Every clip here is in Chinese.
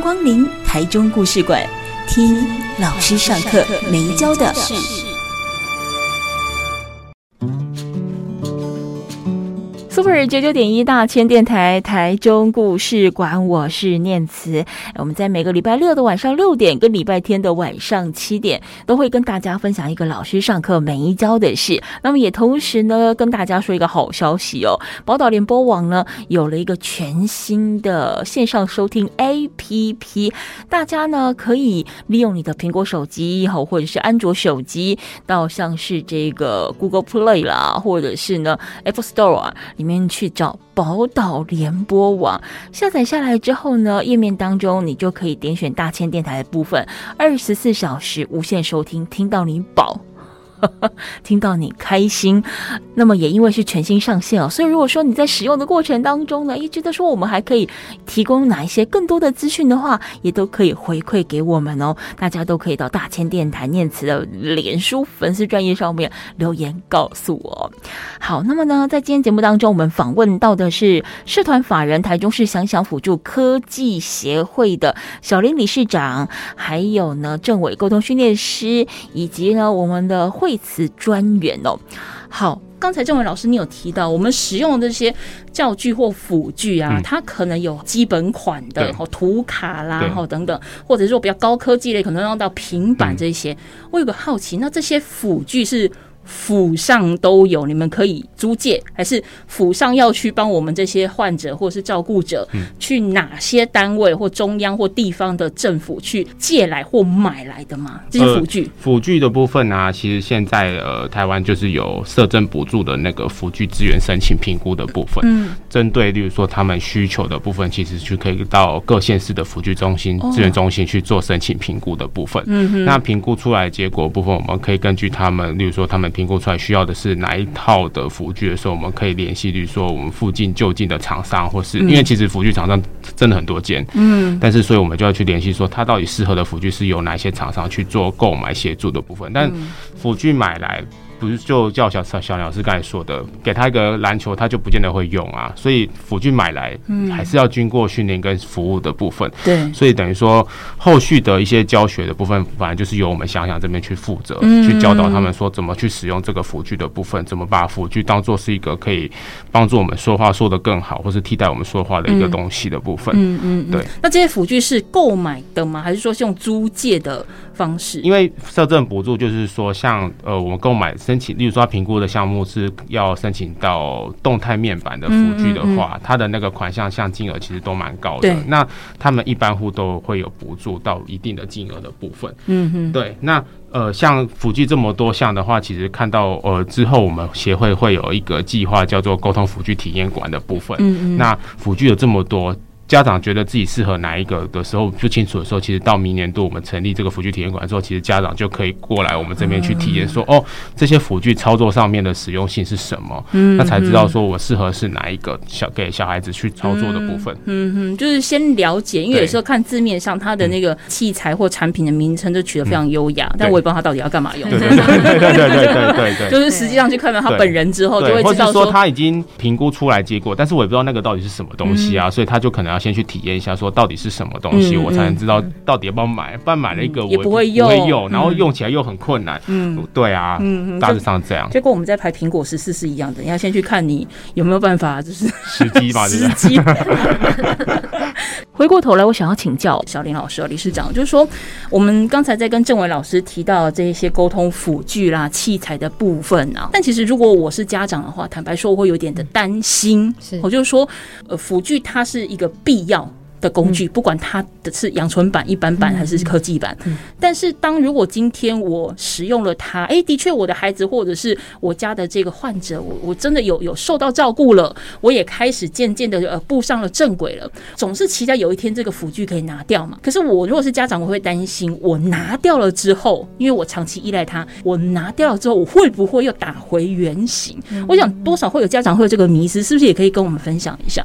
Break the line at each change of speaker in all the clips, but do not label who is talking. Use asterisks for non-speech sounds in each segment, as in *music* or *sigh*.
光临台中故事馆，听老师上课没教的。Super 九九点一大千电台台中故事馆，我是念慈。我们在每个礼拜六的晚上六点跟礼拜天的晚上七点，都会跟大家分享一个老师上课没教的事。那么也同时呢，跟大家说一个好消息哦，宝岛联播网呢有了一个全新的线上收听 APP，大家呢可以利用你的苹果手机好，或者是安卓手机，到像是这个 Google Play 啦，或者是呢 Apple Store 啊。里面去找宝岛联播网，下载下来之后呢，页面当中你就可以点选大千电台的部分，二十四小时无限收听，听到你饱。*laughs* 听到你开心，那么也因为是全新上线哦，所以如果说你在使用的过程当中呢，一觉得说我们还可以提供哪一些更多的资讯的话，也都可以回馈给我们哦。大家都可以到大千电台念慈的脸书粉丝专业上面留言告诉我。好，那么呢，在今天节目当中，我们访问到的是社团法人台中市想想辅助科技协会的小林理事长，还有呢政委沟通训练师，以及呢我们的会。词专员哦，好，刚才郑伟老师你有提到，我们使用的这些教具或辅具啊，它可能有基本款的，哦，图卡啦，然后等等，或者说比较高科技类，可能用到平板这些。我有个好奇，那这些辅具是？府上都有，你们可以租借，还是府上要去帮我们这些患者或是照顾者，去哪些单位或中央或地方的政府去借来或买来的吗？这些辅具，
辅具的部分呢，其实现在呃，台湾就是有社政补助的那个辅具资源申请评估的部分，嗯，针对例如说他们需求的部分，其实就可以到各县市的辅具中心、资源中心去做申请评估的部分。嗯哼，那评估出来结果部分，我们可以根据他们，例如说他们。评估出来需要的是哪一套的辅具的时候，我们可以联系，比如说我们附近就近的厂商，或是因为其实辅具厂商真的很多间，嗯，但是所以我们就要去联系，说它到底适合的辅具是由哪些厂商去做购买协助的部分，但辅具买来。不是就叫小小小鸟是刚才说的，给他一个篮球，他就不见得会用啊。所以辅具买来，嗯，还是要经过训练跟服务的部分。
对，
所以等于说后续的一些教学的部分，反正就是由我们想想这边去负责，去教导他们说怎么去使用这个辅具的部分，怎么把辅具当做是一个可以帮助我们说话说得更好，或是替代我们说话的一个东西的部分。嗯嗯，对。
那这些辅具是购买的吗？还是说是用租借的方式？
因为社政补助就是说，像呃，我们购买。申请，例如说评估的项目是要申请到动态面板的辅具的话，它的那个款项项金额其实都蛮高的。那他们一般户都会有补助到一定的金额的部分。嗯哼，对。那呃，像辅具这么多项的话，其实看到呃之后，我们协会会有一个计划叫做沟通辅具体验馆的部分。嗯嗯，那辅具有这么多。家长觉得自己适合哪一个的时候，不清楚的时候。其实到明年度，我们成立这个辅具体验馆的时候，其实家长就可以过来我们这边去体验。说哦，这些辅具操作上面的实用性是什么？嗯，那才知道说我适合是哪一个小给小孩子去操作的部分。
嗯嗯，就是先了解，因为有时候看字面上它的那个器材或产品的名称就取得非常优雅，但我也不知道他到底要干嘛用。
对对对对对对对，
就是实际上去看到他本人之后就会知道
说他已经评估出来结果，但是我也不知道那个到底是什么东西啊。所以他就可能。要。先去体验一下，说到底是什么东西，我才能知道到底要不要买。不然买了一个，我
不会用，
然后用起来又很困难。嗯，对啊，嗯，大致上这样。
就跟我们在排苹果十四是一样的，你要先去看你有没有办法，就是
时机吧，*laughs*
时机。*laughs* 回过头来，我想要请教小林老师、理事长，就是说，我们刚才在跟政委老师提到这一些沟通辅具啦、器材的部分啊，但其实如果我是家长的话，坦白说，我会有点的担心。是，我就是说，呃，辅具它是一个必要。
的工具，不管它的是阳春版、一般版还是科技版。但是，当如果今天我使用了它，哎，的确，我的孩子或者是我家的这个患者，我我真的有有受到照顾了，我也开始渐渐的呃步上了正轨了。总是期待有一天这个辅具可以拿掉嘛。可是我如果是家长，我会担心，我拿掉了之后，因为我长期依赖它，我拿掉了之后，我会不会又打回原形？我想多少会有家长会有这个迷思，是不是也可以跟我们分享一下？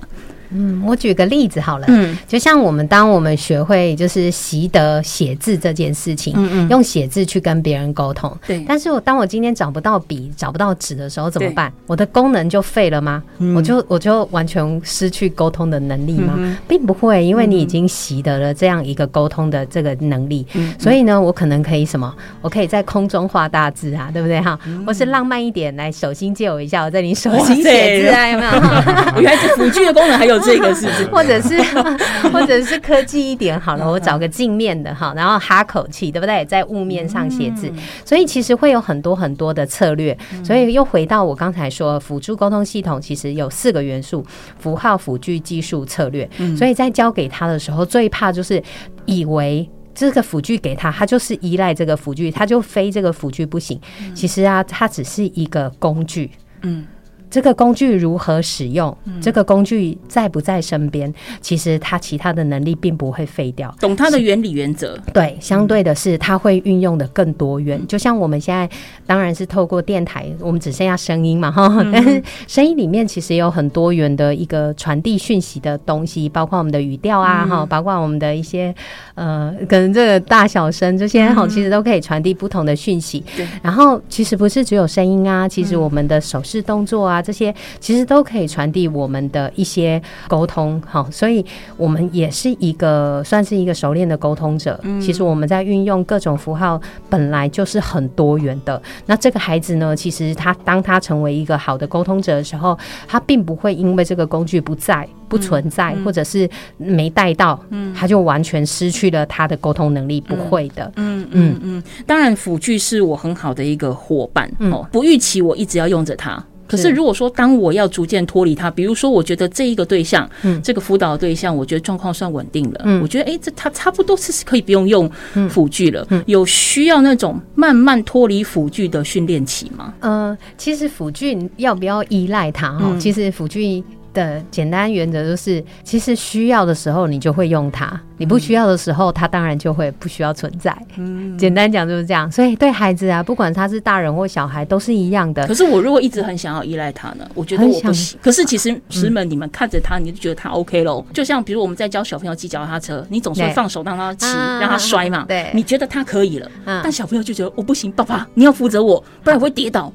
嗯，我举个例子好了，嗯，就像我们当我们学会就是习得写字这件事情，嗯嗯，用写字去跟别人沟通，
对。
但是我当我今天找不到笔、找不到纸的时候怎么办？我的功能就废了吗？我就我就完全失去沟通的能力吗？并不会，因为你已经习得了这样一个沟通的这个能力，嗯所以呢，我可能可以什么？我可以在空中画大字啊，对不对哈？或是浪漫一点，来手心借我一下，我在你手心写字啊，有没有？*laughs*
原来是辅具的功能还有。这个是不是，*laughs*
或者是，*laughs* 或者是科技一点好了，我找个镜面的哈，然后哈口气，对不对？在雾面上写字，所以其实会有很多很多的策略。所以又回到我刚才说，辅助沟通系统其实有四个元素：符号、辅具、技术、策略。所以在教给他的时候，最怕就是以为这个辅具给他，他就是依赖这个辅具，他就非这个辅具不行。其实啊，它只是一个工具。嗯。这个工具如何使用？这个工具在不在身边？其实它其他的能力并不会废掉。
懂它的原理原则，
对，相对的是它会运用的更多元。就像我们现在当然是透过电台，我们只剩下声音嘛哈，*laughs* 但是声音里面其实有很多元的一个传递讯息的东西，包括我们的语调啊哈，包括我们的一些呃，可能这个大小声这些哈，其实都可以传递不同的讯息。
对，
然后其实不是只有声音啊，其实我们的手势动作啊。这些其实都可以传递我们的一些沟通，好，所以我们也是一个算是一个熟练的沟通者。其实我们在运用各种符号，本来就是很多元的。那这个孩子呢，其实他当他成为一个好的沟通者的时候，他并不会因为这个工具不在、不存在，或者是没带到，他就完全失去了他的沟通能力。不会的，
嗯嗯嗯。当然，辅具是我很好的一个伙伴哦，不预期我一直要用着它。可是，如果说当我要逐渐脱离他，比如说，我觉得这一个对象，嗯，这个辅导对象，我觉得状况算稳定了，嗯，我觉得，哎，这他差不多是可以不用用辅具了，嗯，有需要那种慢慢脱离辅具的训练期吗？
呃，其实辅具要不要依赖它？哈，其实辅具。的简单原则就是，其实需要的时候你就会用它，你不需要的时候，它当然就会不需要存在。嗯，简单讲就是这样。所以对孩子啊，不管他是大人或小孩，都是一样的。
可是我如果一直很想要依赖他呢？我觉得我不行。可是其实师们，你们看着他，你就觉得他 OK 喽。就像比如我们在教小朋友骑脚踏车，你总是会放手让他骑，让他摔嘛。
对，
你觉得他可以了，但小朋友就觉得我不行，爸爸你要负责我，不然我会跌倒。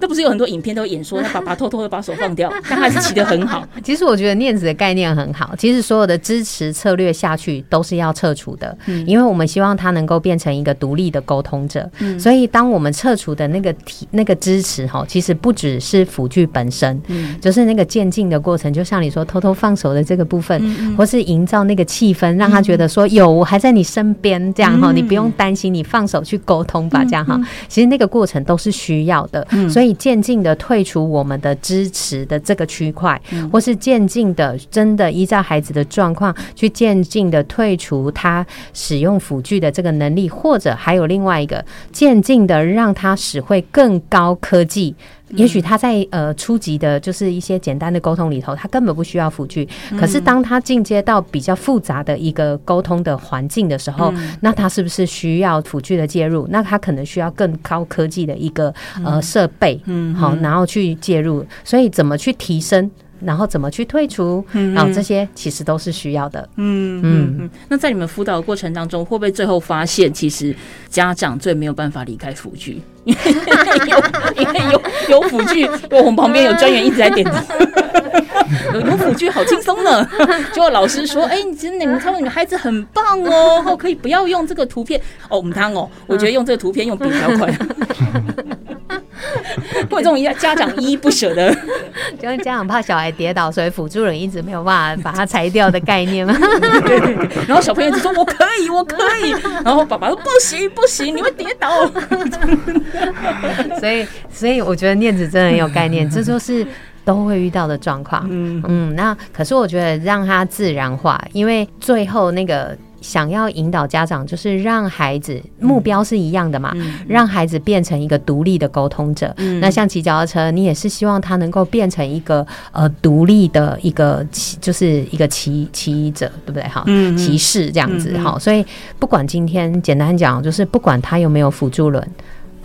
那不是有很多影片都演说，他爸爸偷偷的把手放掉，*laughs* 但还是骑得很好。
其实我觉得念子的概念很好。其实所有的支持策略下去都是要撤除的，因为我们希望他能够变成一个独立的沟通者。所以当我们撤除的那个体那个支持哈，其实不只是辅具本身，就是那个渐进的过程。就像你说偷偷放手的这个部分，或是营造那个气氛，让他觉得说有我还在你身边这样哈，你不用担心，你放手去沟通吧这样哈。其实那个过程都是需要的，所以。可以渐进的退出我们的支持的这个区块，或是渐进的真的依照孩子的状况去渐进的退出他使用辅具的这个能力，或者还有另外一个渐进的让他使会更高科技。也许他在呃初级的，就是一些简单的沟通里头，他根本不需要辅具。可是当他进阶到比较复杂的一个沟通的环境的时候，那他是不是需要辅具的介入？那他可能需要更高科技的一个呃设备，嗯，好，然后去介入。所以怎么去提升？然后怎么去退出？然后这些其实都是需要的。嗯
嗯嗯。那在你们辅导的过程当中，会不会最后发现，其实家长最没有办法离开辅具？*laughs* 因为有因为有有辅具，我们旁边有专员一直在点头。*laughs* 有有辅具好轻松呢。结果老师说：“哎，你其实你们他们女孩子很棒哦，可以不要用这个图片哦，我们汤哦，我觉得用这个图片用笔比较快。*laughs* ” *laughs* 会这种家家长依依不舍的，*laughs*
就是家长怕小孩跌倒，所以辅助人一直没有办法把它裁掉的概念吗？*laughs*
然后小朋友就说：“我可以，我可以。”然后爸爸说：“不行，不行，你会跌倒。”
所以，所以我觉得念子真的很有概念，这就是。都会遇到的状况。嗯嗯，那可是我觉得让他自然化，因为最后那个。想要引导家长，就是让孩子目标是一样的嘛，让孩子变成一个独立的沟通者。那像骑脚踏车，你也是希望他能够变成一个呃独立的一个骑，就是一个骑骑者，对不对？哈，骑士这样子哈。所以不管今天简单讲，就是不管他有没有辅助轮。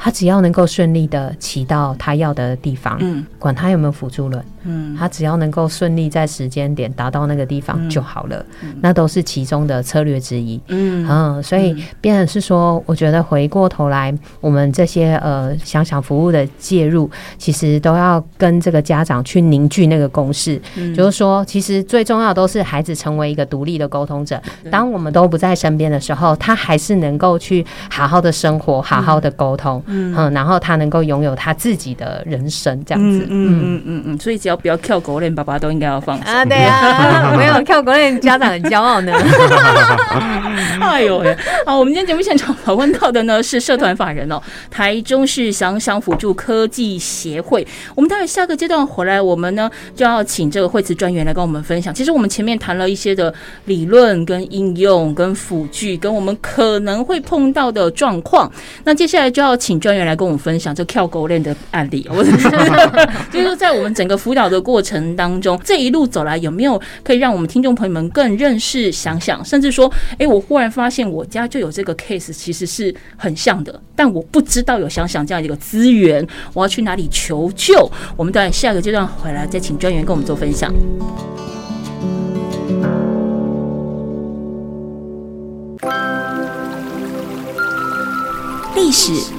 他只要能够顺利的骑到他要的地方，嗯，管他有没有辅助轮，嗯，他只要能够顺利在时间点达到那个地方就好了，那都是其中的策略之一，嗯。嗯，所以变成是说，我觉得回过头来，我们这些呃想想服务的介入，其实都要跟这个家长去凝聚那个共识，就是说，其实最重要都是孩子成为一个独立的沟通者，当我们都不在身边的时候，他还是能够去好好的生活，好好的沟通。嗯，然后他能够拥有他自己的人生，这样子，嗯
嗯嗯嗯所以只要不要跳狗链，爸爸都应该要放心
啊。对啊，*laughs* 没有跳狗链，家长很骄傲呢。*laughs*
哎呦喂！好，我们今天节目现场访问到的呢是社团法人哦，台中市想想辅助科技协会。我们待会下个阶段回来，我们呢就要请这个惠慈专员来跟我们分享。其实我们前面谈了一些的理论、跟应用、跟辅具，跟我们可能会碰到的状况。那接下来就要请。专员来跟我们分享这跳狗链的案例，我 *laughs* 就是说，在我们整个辅导的过程当中，这一路走来有没有可以让我们听众朋友们更认识想想，甚至说，哎，我忽然发现我家就有这个 case，其实是很像的，但我不知道有想想这样一个资源，我要去哪里求救？我们在下个阶段回来再请专员跟我们做分享。历史。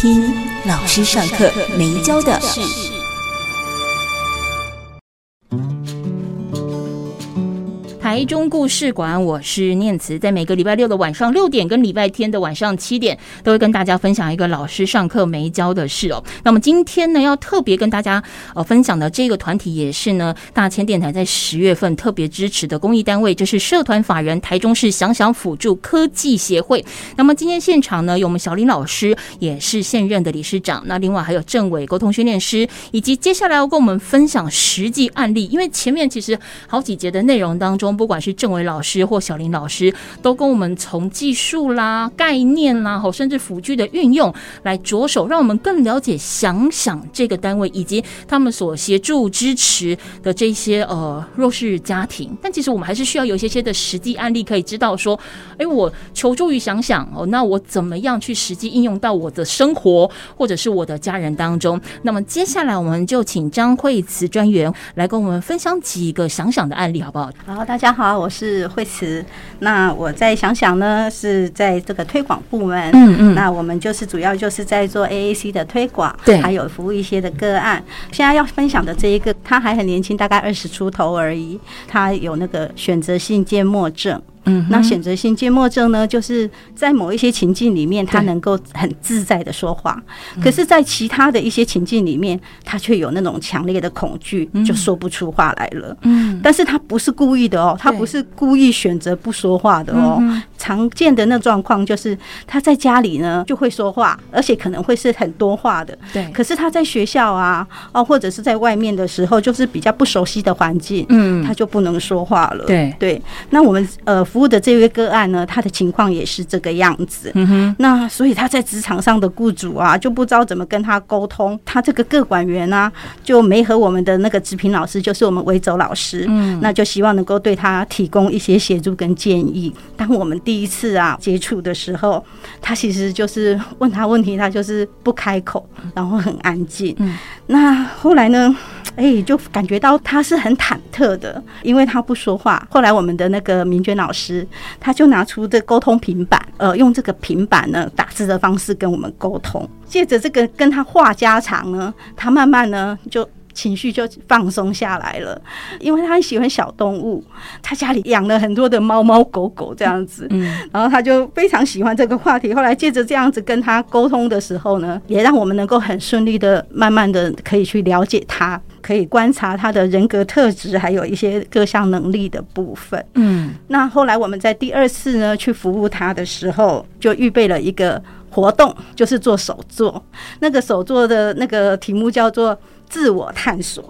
听老师上课没教的事。台中故事馆，我是念慈，在每个礼拜六的晚上六点跟礼拜天的晚上七点，都会跟大家分享一个老师上课没教的事哦。那么今天呢，要特别跟大家呃分享的这个团体，也是呢大千电台在十月份特别支持的公益单位，就是社团法人台中市想想辅助科技协会。那么今天现场呢，有我们小林老师，也是现任的理事长。那另外还有政委沟通训练师，以及接下来要跟我们分享实际案例。因为前面其实好几节的内容当中。不管是郑伟老师或小林老师，都跟我们从技术啦、概念啦，甚至辅具的运用来着手，让我们更了解想想这个单位以及他们所协助支持的这些呃弱势家庭。但其实我们还是需要有一些些的实际案例，可以知道说，哎，我求助于想想哦，那我怎么样去实际应用到我的生活或者是我的家人当中？那么接下来我们就请张惠慈专员来跟我们分享几个想想的案例，好不好？
好，大。大家好，我是惠慈。那我再想想呢，是在这个推广部门。嗯嗯。那我们就是主要就是在做 AAC 的推广，对，还有服务一些的个案。现在要分享的这一个，他还很年轻，大概二十出头而已。他有那个选择性缄默症。嗯，那选择性缄默症呢，就是在某一些情境里面，他能够很自在的说话，可是，在其他的一些情境里面，他却有那种强烈的恐惧，就说不出话来了。嗯，但是他不是故意的哦，他不是故意选择不说话的哦。常见的那状况就是他在家里呢就会说话，而且可能会是很多话的。对，可是他在学校啊，哦，或者是在外面的时候，就是比较不熟悉的环境，嗯，他就不能说话了。对对，那我们呃。服务的这位个案呢，他的情况也是这个样子。嗯哼，那所以他在职场上的雇主啊，就不知道怎么跟他沟通。他这个个管员啊，就没和我们的那个职评老师，就是我们维走老师，嗯，那就希望能够对他提供一些协助跟建议。当我们第一次啊接触的时候，他其实就是问他问题，他就是不开口，然后很安静。嗯，那后来呢，哎，就感觉到他是很忐忑的，因为他不说话。后来我们的那个明娟老师。他就拿出这沟通平板，呃，用这个平板呢打字的方式跟我们沟通。借着这个跟他话家常呢，他慢慢呢就。情绪就放松下来了，因为他很喜欢小动物，他家里养了很多的猫猫狗狗这样子，嗯，然后他就非常喜欢这个话题。后来借着这样子跟他沟通的时候呢，也让我们能够很顺利的、慢慢的可以去了解他，可以观察他的人格特质，还有一些各项能力的部分。嗯，那后来我们在第二次呢去服务他的时候，就预备了一个活动，就是做手作。那个手作的那个题目叫做。自我探索，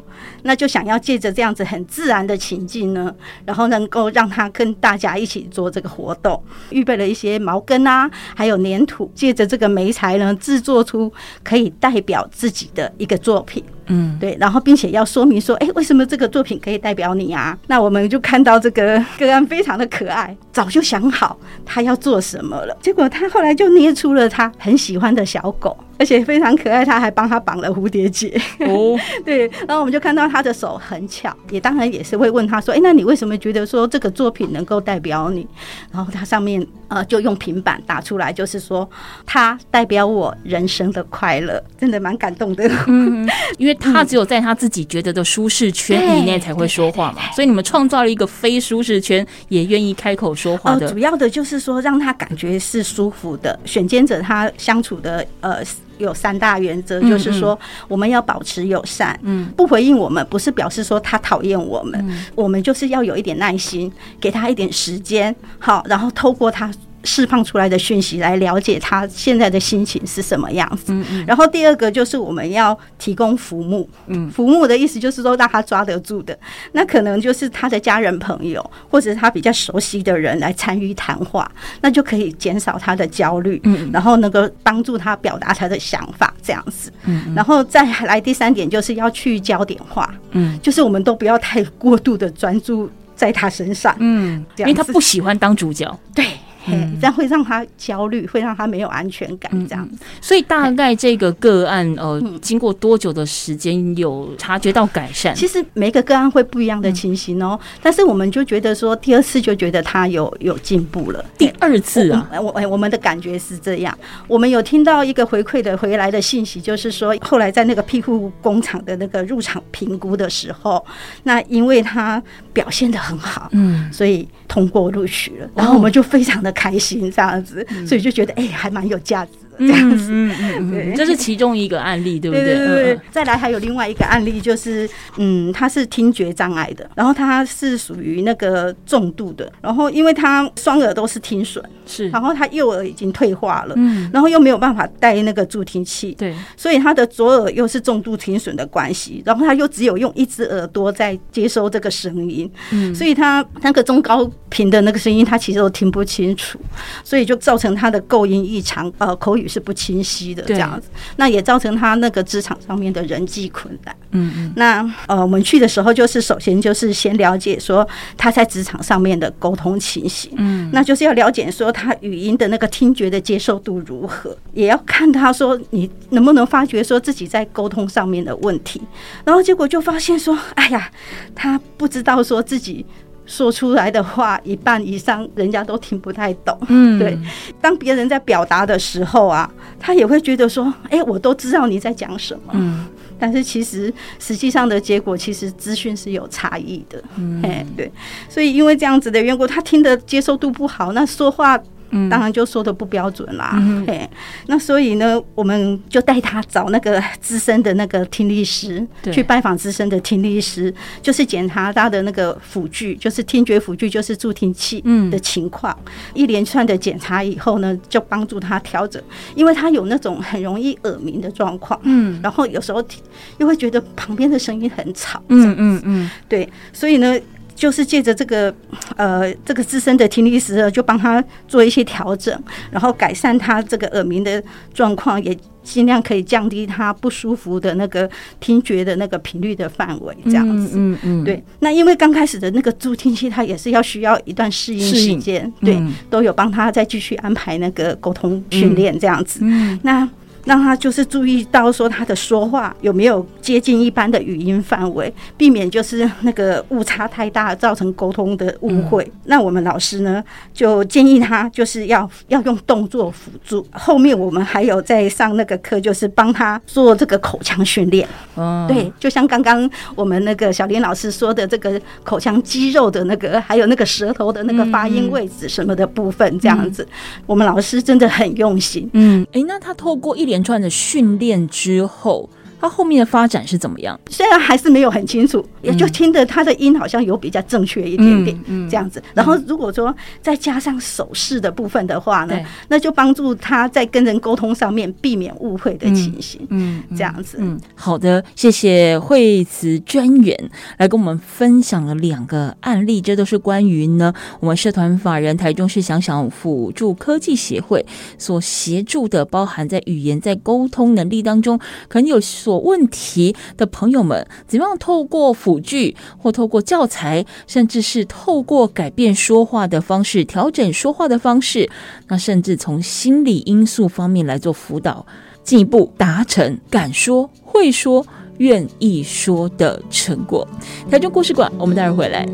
那就想要借着这样子很自然的情境呢，然后能够让他跟大家一起做这个活动，预备了一些毛根啊，还有粘土，借着这个媒材呢，制作出可以代表自己的一个作品。嗯，对，然后并且要说明说，哎，为什么这个作品可以代表你啊？那我们就看到这个个案非常的可爱，早就想好他要做什么了，结果他后来就捏出了他很喜欢的小狗。而且非常可爱，他还帮他绑了蝴蝶结。哦，*laughs* 对，然后我们就看到他的手很巧，也当然也是会问他说：“哎，那你为什么觉得说这个作品能够代表你？”然后他上面呃就用平板打出来，就是说他代表我人生的快乐，真的蛮感动的。
嗯，因为他只有在他自己觉得的舒适圈以内才会说话嘛，所以你们创造了一个非舒适圈也愿意开口说话的。
主要的就是说让他感觉是舒服的，选监者他相处的呃。有三大原则，就是说我们要保持友善，嗯，不回应我们不是表示说他讨厌我们，我们就是要有一点耐心，给他一点时间，好，然后透过他。释放出来的讯息来了解他现在的心情是什么样子。嗯嗯。然后第二个就是我们要提供服务。嗯。服务的意思就是说让他抓得住的，那可能就是他的家人朋友或者他比较熟悉的人来参与谈话，那就可以减少他的焦虑。嗯。然后能够帮助他表达他的想法，这样子。嗯。然后再来第三点就是要去焦点化。嗯。就是我们都不要太过度的专注在他身上。
嗯。因为他不喜欢当主角。
对。嗯，这样会让他焦虑，会让他没有安全感，这样子。
所以大概这个个案，呃，经过多久的时间有察觉到改善？
其实每个个案会不一样的情形哦。但是我们就觉得说，第二次就觉得他有有进步了。*laughs*
第二次啊，
我我们的感觉是这样。我们有听到一个回馈的回来的信息，就是说后来在那个庇护工厂的那个入场评估的时候，那因为他表现的很好，嗯，所以通过录取了。然后我们就非常的。开心这样子，所以就觉得哎，还蛮有价值的。这样子，嗯
嗯嗯，*laughs* 这是其中一个案例，对不对？
对对对。再来还有另外一个案例，就是嗯，他是听觉障碍的，然后他是属于那个重度的，然后因为他双耳都是听损，
是，
然后他右耳已经退化了，嗯，然后又没有办法戴那个助听器，
对，
所以他的左耳又是重度听损的关系，然后他又只有用一只耳朵在接收这个声音，嗯，所以他那个中高频的那个声音他其实都听不清楚，所以就造成他的构音异常，呃，口语。是不清晰的这样子，那也造成他那个职场上面的人际困难。嗯嗯，那呃，我们去的时候就是首先就是先了解说他在职场上面的沟通情形，嗯，那就是要了解说他语音的那个听觉的接受度如何，也要看他说你能不能发觉说自己在沟通上面的问题，然后结果就发现说，哎呀，他不知道说自己。说出来的话一半以上人家都听不太懂，嗯，对。当别人在表达的时候啊，他也会觉得说，哎，我都知道你在讲什么，嗯，但是其实实际上的结果，其实资讯是有差异的，嗯，哎，对。所以因为这样子的缘故，他听的接受度不好，那说话。当然就说的不标准啦，嘿，那所以呢，我们就带他找那个资深的那个听力师，去拜访资深的听力师，就是检查他的那个辅具，就是听觉辅具，就是助听器的情况。一连串的检查以后呢，就帮助他调整，因为他有那种很容易耳鸣的状况，嗯，然后有时候又会觉得旁边的声音很吵，嗯嗯嗯，对，所以呢。就是借着这个，呃，这个资深的听力师，就帮他做一些调整，然后改善他这个耳鸣的状况，也尽量可以降低他不舒服的那个听觉的那个频率的范围，这样子。嗯嗯。对，那因为刚开始的那个助听器，他也是要需要一段适应时间，对，都有帮他再继续安排那个沟通训练这样子。嗯。那。让他就是注意到说他的说话有没有接近一般的语音范围，避免就是那个误差太大，造成沟通的误会。那我们老师呢，就建议他就是要要用动作辅助。后面我们还有在上那个课，就是帮他做这个口腔训练。哦，对，就像刚刚我们那个小林老师说的，这个口腔肌肉的那个，还有那个舌头的那个发音位置什么的部分，这样子，我们老师真的很用心。
嗯，哎，那他透过一连串的训练之后。他后面的发展是怎么样？
虽然还是没有很清楚，也就听得他的音好像有比较正确一点点，这样子。然后如果说再加上手势的部分的话呢，那就帮助他在跟人沟通上面避免误会的情形。嗯，这样子。嗯，
好的，谢谢惠慈专员来跟我们分享了两个案例，这都是关于呢我们社团法人台中市想想辅助科技协会所协助的，包含在语言在沟通能力当中可能有。有问题的朋友们，怎么样透过辅具或透过教材，甚至是透过改变说话的方式，调整说话的方式，那甚至从心理因素方面来做辅导，进一步达成敢说、会说、愿意说的成果。台中故事馆，我们待会儿回来。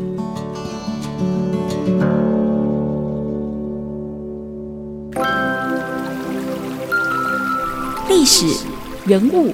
历史人物。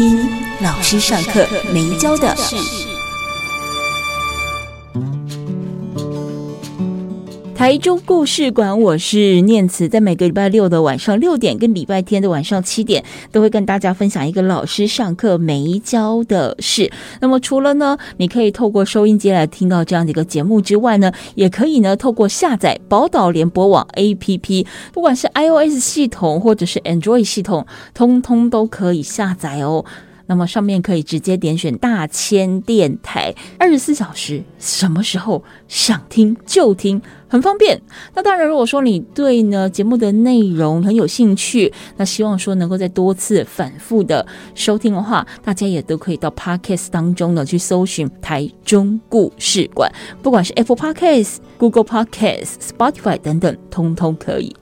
听老师上课没教的。台中故事馆，我是念慈，在每个礼拜六的晚上六点跟礼拜天的晚上七点，都会跟大家分享一个老师上课没教的事。那么除了呢，你可以透过收音机来听到这样的一个节目之外呢，也可以呢透过下载宝岛联播网 APP，不管是 iOS 系统或者是 Android 系统，通通都可以下载哦。那么上面可以直接点选大千电台，二十四小时，什么时候想听就听。很方便。那当然，如果说你对呢节目的内容很有兴趣，那希望说能够在多次反复的收听的话，大家也都可以到 Podcast 当中呢去搜寻台中故事馆，不管是 Apple Podcast、Google Podcast、Spotify 等等，通通可以。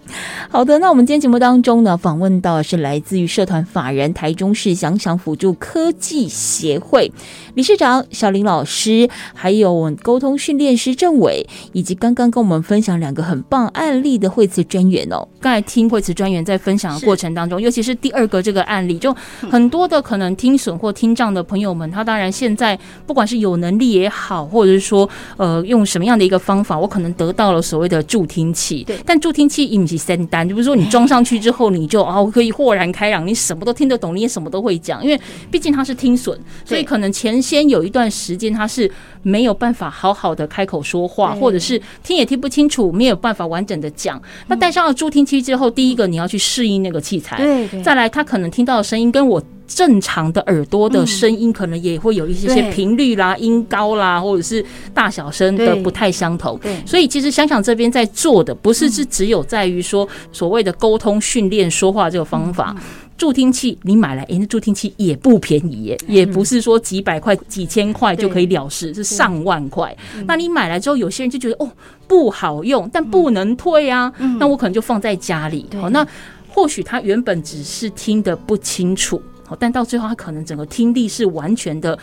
好的，那我们今天节目当中呢访问到是来自于社团法人台中市想想辅助科技协会理事长小林老师，还有我们沟通训练师郑伟，以及刚刚跟我们。分享两个很棒案例的惠慈专员哦。刚才听惠慈专员在分享的过程当中，尤其是第二个这个案例，就很多的可能听损或听障的朋友们，他当然现在不管是有能力也好，或者是说呃用什么样的一个方法，我可能得到了所谓的助听器。对，但助听器一米三单，就不是说你装上去之后你就哦可以豁然开朗，你什么都听得懂，你也什么都会讲。因为毕竟他是听损，所以可能前先有一段时间他是没有办法好好的开口说话，或者是听也听不。清楚没有办法完整的讲，那戴上了助听器之后，第一个你要去适应那个器材，
对，
再来他可能听到的声音跟我正常的耳朵的声音，可能也会有一些些频率啦、音高啦，或者是大小声的不太相同。对，所以其实想想这边在做的，不是是只有在于说所谓的沟通训练说话这个方法。助听器你买来，哎，那助听器也不便宜耶，也不是说几百块、几千块就可以了事，是上万块。那你买来之后，有些人就觉得哦不好用，但不能退啊，那我可能就放在家里。好，那或许他原本只是听得不清楚，但到最后他可能整个听力是完全的。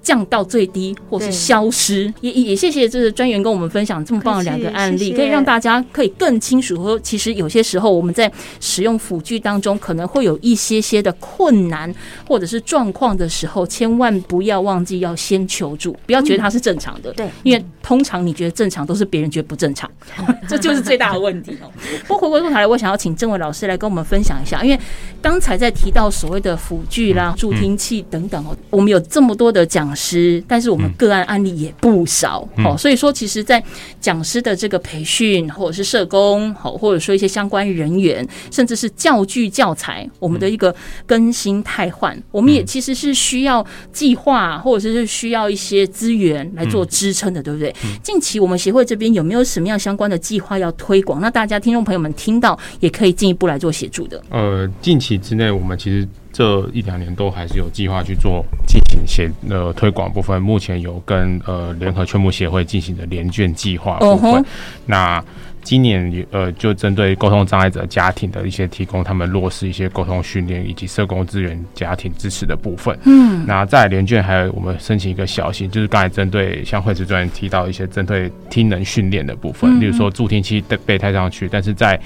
降到最低，或是消失，也也谢谢就是专员跟我们分享这么棒的两个案例，可以让大家可以更清楚说，其实有些时候我们在使用辅具当中可能会有一些些的困难或者是状况的时候，千万不要忘记要先求助，不要觉得它是正常的，
对，
因为。
通常你觉得正常，都是别人觉得不正常，*laughs* 这就是最大的问题哦。*laughs* 不过回过头来，我想要请郑伟老师来跟我们分享一下，因为刚才在提到所谓的辅具啦、助听器等等哦，我们有这么多的讲师，但是我们个案案例也不少哦，所以说其实，在讲师的这个培训，或者是社工，好，或者说一些相关人员，甚至是教具教材，我们的一个更新汰换，我们也其实是需要计划，或者是需要一些资源来做支撑的，对不对？近期我们协会这边有没有什么样相关的计划要推广？那大家听众朋友们听到，也可以进一步来做协助的。
呃，近期之内，我们其实这一两年都还是有计划去做进行协呃推广部分。目前有跟呃联合劝募协会进行的联卷计划部分，那。今年呃，就针对沟通障碍者家庭的一些提供，他们落实一些沟通训练以及社工资源、家庭支持的部分。嗯，那在联卷还有我们申请一个小型，就是刚才针对像惠子专员提到一些针对听能训练的部分，例如说助听器被被带上去，但是在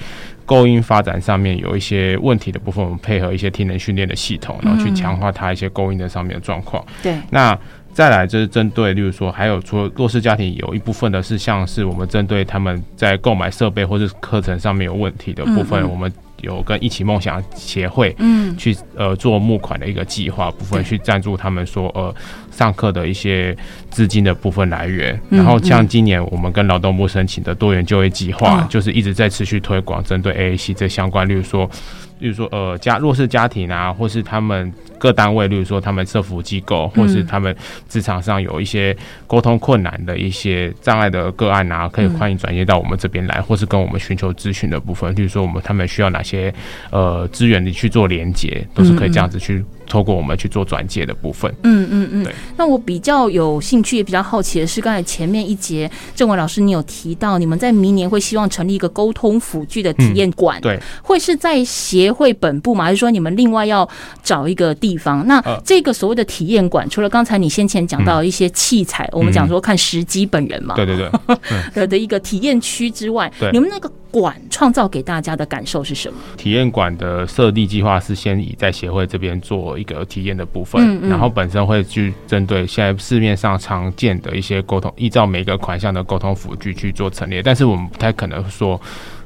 构音发展上面有一些问题的部分，我们配合一些听能训练的系统，然后去强化它一些构音的上面的状况。
对，
那。再来就是针对，例如说，还有除了弱势家庭，有一部分的是像是我们针对他们在购买设备或者课程上面有问题的部分，我们有跟一起梦想协会，嗯，去呃做募款的一个计划部分，去赞助他们说呃上课的一些资金的部分来源。然后像今年我们跟劳动部申请的多元就业计划，就是一直在持续推广针对 AAC 这相关，例如说。例如说，呃，家弱势家庭啊，或是他们各单位，例如说他们社服机构，或是他们职场上有一些沟通困难的一些障碍的个案啊，可以欢迎转接到我们这边来，或是跟我们寻求咨询的部分。例如说，我们他们需要哪些呃资源，你去做连接，都是可以这样子去。透过我们去做转介的部分，
嗯嗯嗯，对。那我比较有兴趣也比较好奇的是，刚才前面一节郑伟老师你有提到，你们在明年会希望成立一个沟通辅具的体验馆，
对，
会是在协会本部吗？还是说你们另外要找一个地方？那这个所谓的体验馆，除了刚才你先前讲到一些器材，我们讲说看时机本人嘛，
对对对，
的 *laughs* 的一个体验区之外，你们那个。馆创造给大家的感受是什么？
体验馆的设立计划是先以在协会这边做一个体验的部分，然后本身会去针对现在市面上常见的一些沟通，依照每个款项的沟通辅具去做陈列，但是我们不太可能说。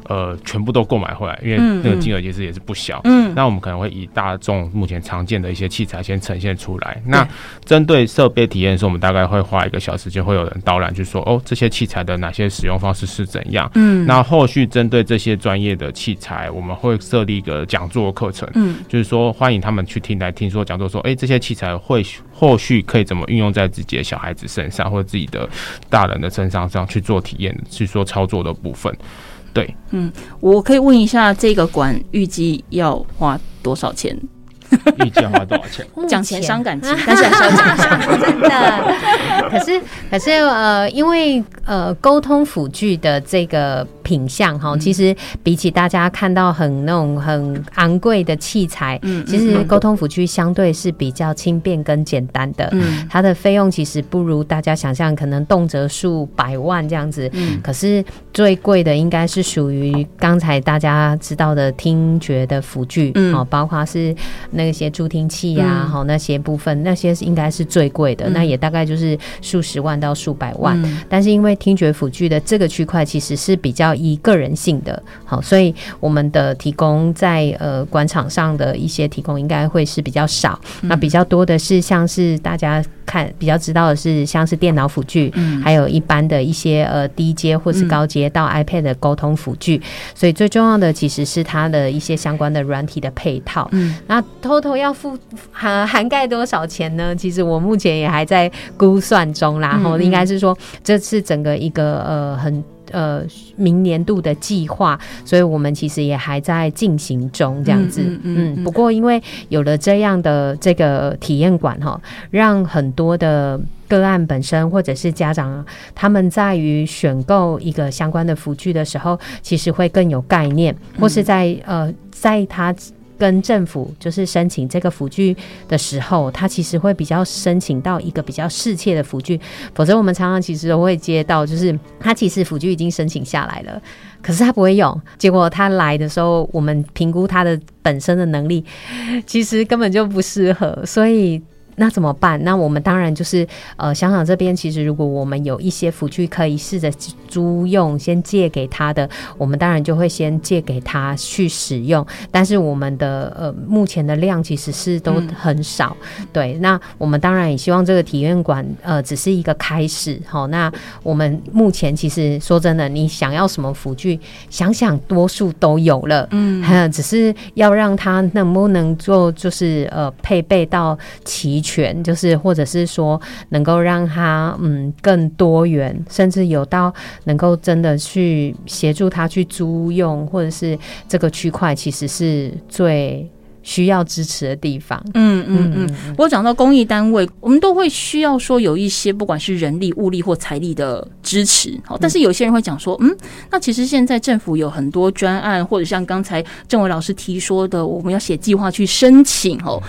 呃，全部都购买回来，因为那个金额其实也是不小。嗯，那我们可能会以大众目前常见的一些器材先呈现出来。那针对设备体验的时候，我们大概会花一个小时间，会有人导览，就说哦，这些器材的哪些使用方式是怎样。嗯，那后续针对这些专业的器材，我们会设立一个讲座课程。嗯，就是说欢迎他们去听来听说讲座，说哎，这些器材会后续可以怎么运用在自己的小孩子身上，或者自己的大人的身上上去做体验，去做操作的部分。对，
嗯，我可以问一下，这个馆预计要花多少钱？
预计花多少钱？
讲钱伤感情，*laughs* 但是还是要讲一下，*laughs*
真的。可是，可是，呃，因为呃，沟通辅具的这个品相哈，其实比起大家看到很那种很昂贵的器材，嗯，其实沟通辅具相对是比较轻便跟简单的。嗯，它的费用其实不如大家想象，可能动辄数百万这样子。嗯，可是最贵的应该是属于刚才大家知道的听觉的辅具，嗯，哦，包括是。那些助听器呀，好那些部分，那些是应该是最贵的，那也大概就是数十万到数百万。但是因为听觉辅具的这个区块其实是比较依个人性的，好，所以我们的提供在呃官场上的一些提供应该会是比较少。那比较多的是像是大家看比较知道的是像是电脑辅具，嗯还有一般的一些呃低阶或是高阶到 iPad 的沟通辅具。所以最重要的其实是它的一些相关的软体的配套。嗯，那。偷偷要付涵涵盖多少钱呢？其实我目前也还在估算中啦。然后应该是说，这次整个一个呃很呃明年度的计划，所以我们其实也还在进行中这样子。嗯，不过因为有了这样的这个体验馆哈，让很多的个案本身或者是家长，他们在于选购一个相关的辅具的时候，其实会更有概念，或是在呃在他。跟政府就是申请这个辅具的时候，他其实会比较申请到一个比较适切的辅具，否则我们常常其实都会接到，就是他其实辅具已经申请下来了，可是他不会用，结果他来的时候，我们评估他的本身的能力，其实根本就不适合，所以那怎么办？那我们当然就是呃，想想这边其实如果我们有一些辅具可以试着租用，先借给他的，我们当然就会先借给他去使用。但是我们的呃目前的量其实是都很少，对。那我们当然也希望这个体验馆呃只是一个开始，好。那我们目前其实说真的，你想要什么辅具，想想多数都有了，嗯，*laughs* 只是要让他能不能做，就是呃配备到齐全，就是或者是说能够让他嗯更多元，甚至有到能够真的去协助他去租用，或者是这个区块其实是最。需要支持的地方，
嗯嗯嗯。我讲到公益单位，我们都会需要说有一些不管是人力、物力或财力的支持。好，但是有些人会讲说，嗯，那其实现在政府有很多专案，或者像刚才郑伟老师提说的，我们要写计划去申请哦，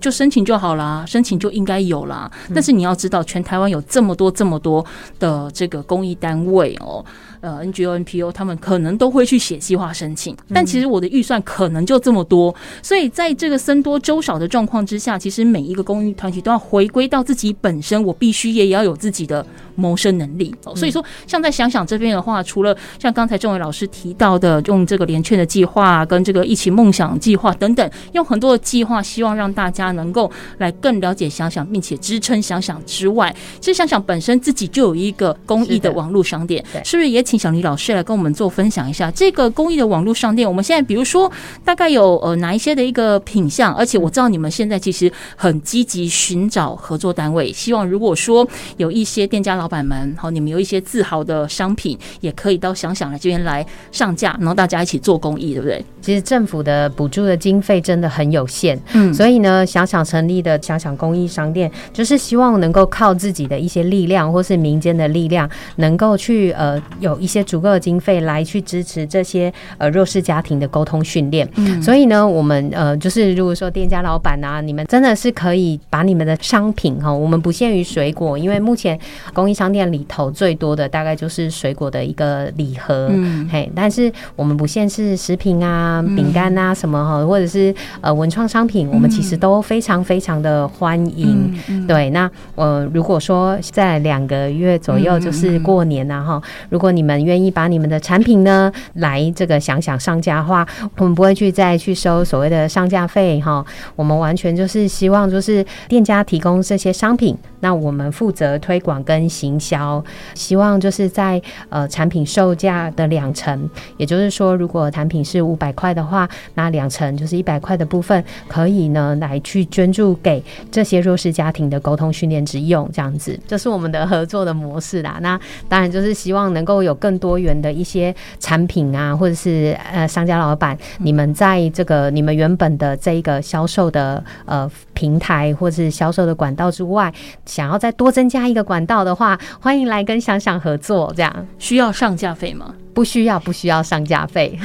就申请就好啦，申请就应该有啦。但是你要知道，全台湾有这么多这么多的这个公益单位哦。呃，NGO、NPO 他们可能都会去写计划申请，但其实我的预算可能就这么多，所以在这个僧多粥少的状况之下，其实每一个公益团体都要回归到自己本身，我必须也要有自己的谋生能力。哦所以说，像在想想这边的话，除了像刚才郑伟老师提到的，用这个连券的计划跟这个一起梦想计划等等，用很多的计划，希望让大家能够来更了解想想，并且支撑想想之外，其实想想本身自己就有一个公益的网络商店，是不是也请？请小李老师来跟我们做分享一下这个公益的网络商店。我们现在比如说大概有呃哪一些的一个品相，而且我知道你们现在其实很积极寻找合作单位，希望如果说有一些店家老板们，好，你们有一些自豪的商品，也可以到想想来这边来上架，然后大家一起做公益，对不对？
其实政府的补助的经费真的很有限，嗯，所以呢，想想成立的想想公益商店，就是希望能够靠自己的一些力量，或是民间的力量，能够去呃有。一些足够的经费来去支持这些呃弱势家庭的沟通训练，嗯所以呢，我们呃就是如果说店家老板啊，你们真的是可以把你们的商品哈，我们不限于水果，因为目前公益商店里头最多的大概就是水果的一个礼盒，嘿，但是我们不限是食品啊、饼干啊什么哈，或者是呃文创商品，我们其实都非常非常的欢迎。对，那呃如果说在两个月左右就是过年呐哈，如果你们愿意把你们的产品呢来这个想想上架的话，我们不会去再去收所谓的上架费哈。我们完全就是希望就是店家提供这些商品，那我们负责推广跟行销。希望就是在呃产品售价的两成，也就是说，如果产品是五百块的话，那两成就是一百块的部分可以呢来去捐助给这些弱势家庭的沟通训练之用，这样子这是我们的合作的模式啦。那当然就是希望能够有。更多元的一些产品啊，或者是呃商家老板，你们在这个你们原本的这一个销售的呃平台或者是销售的管道之外，想要再多增加一个管道的话，欢迎来跟想想合作。这样
需要上架费吗？
不需要，不需要上架费。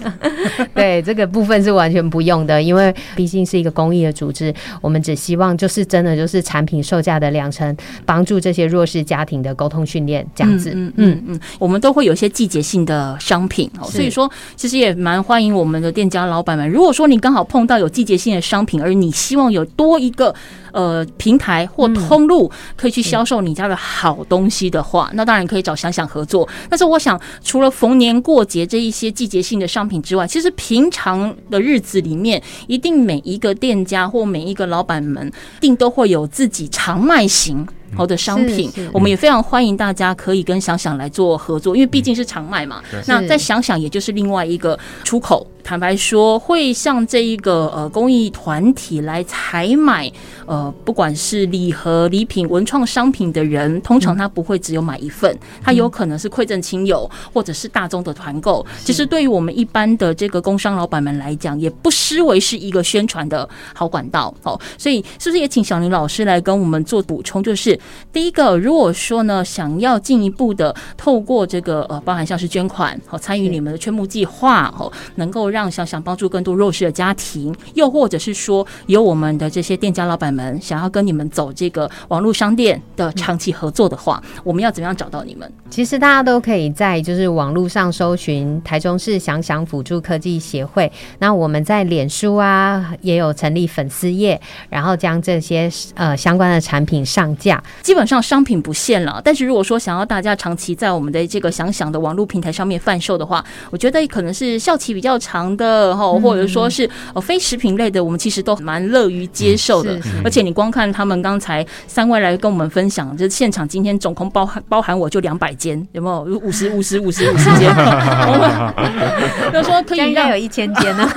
*laughs* 对这个部分是完全不用的，因为毕竟是一个公益的组织，我们只希望就是真的就是产品售价的两成，帮助这些弱势家庭的沟通训练这样子。嗯嗯
嗯，我们都会有一些季节性的商品哦，所以说其实也蛮欢迎我们的店家老板们。如果说你刚好碰到有季节性的商品，而你希望有多一个。呃，平台或通路可以去销售你家的好东西的话，那当然可以找想想合作。但是我想，除除了逢年过节这一些季节性的商品之外，其实平常的日子里面，一定每一个店家或每一个老板们，一定都会有自己常卖型。好的商品，我们也非常欢迎大家可以跟想想来做合作，因为毕竟是常卖嘛。那再想想，也就是另外一个出口。坦白说，会向这一个呃公益团体来采买呃，不管是礼盒、礼品、文创商品的人，通常他不会只有买一份，他有可能是馈赠亲友，或者是大众的团购。其实对于我们一般的这个工商老板们来讲，也不失为是一个宣传的好管道。好，所以是不是也请小林老师来跟我们做补充？就是第一个，如果说呢，想要进一步的透过这个呃，包含像是捐款和参与你们的圈募计划哦，能够让想想帮助更多弱势的家庭，又或者是说有我们的这些店家老板们想要跟你们走这个网络商店的长期合作的话，我们要怎么样找到你们？
其实大家都可以在就是网络上搜寻台中市想想辅助科技协会，那我们在脸书啊也有成立粉丝页，然后将这些呃相关的产品上架，
基本上商品不限了。但是如果说想要大家长期在我们的这个想想的网络平台上面贩售的话，我觉得可能是效期比较长的哈，或者说是呃非食品类的，我们其实都蛮乐于接受的。而且你光看他们刚才三位来跟我们分享，就是现场今天总共包含包含我就两百间，有没有五十五十五十五十间？*laughs* 就说可以
应该有一千间呢，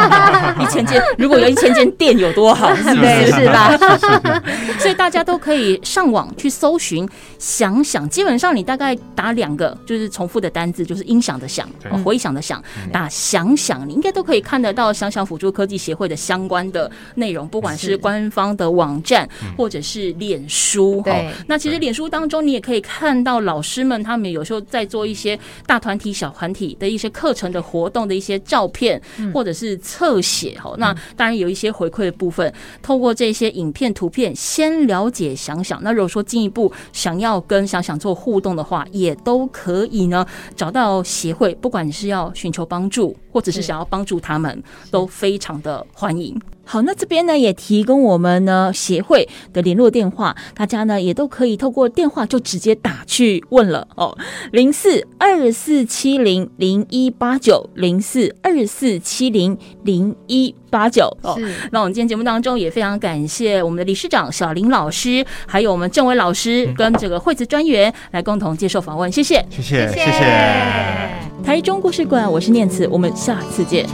*laughs*
一千间，如果有一千间店有多好，*laughs* 是不是？
是吧？
所以大家都可以上网去搜寻，想想，基本上你大概打两个就是重复的单字，就是音响的响，回响的响，打想想，你应该都可以看得到想想辅助科技协会的相关的内容，不管是官方的网站或者是脸书。
对，
那其实脸书当中你也可以看到老师们他们有时候在做一些大团体、小团体的一些课程的活动的一些照片或者是侧写。好，那当然有一些回馈的部分，透过这些影片、图片先了解想想。那如果说进一步想要跟想想做互动的话，也都可以呢，找到协会，不管你是要寻求帮助，或者是想要帮助他们，都非常的欢迎。好，那这边呢也提供我们呢协会的联络电话，大家呢也都可以透过电话就直接打去问了哦，零四二四七零零一八九零四二四七零零一八九哦。那我们今天节目当中也非常感谢我们的理事长小林老师，还有我们政委老师跟这个惠子专员来共同接受访问，谢谢，
谢谢，谢谢。
台中故事馆，我是念慈，我们下次见。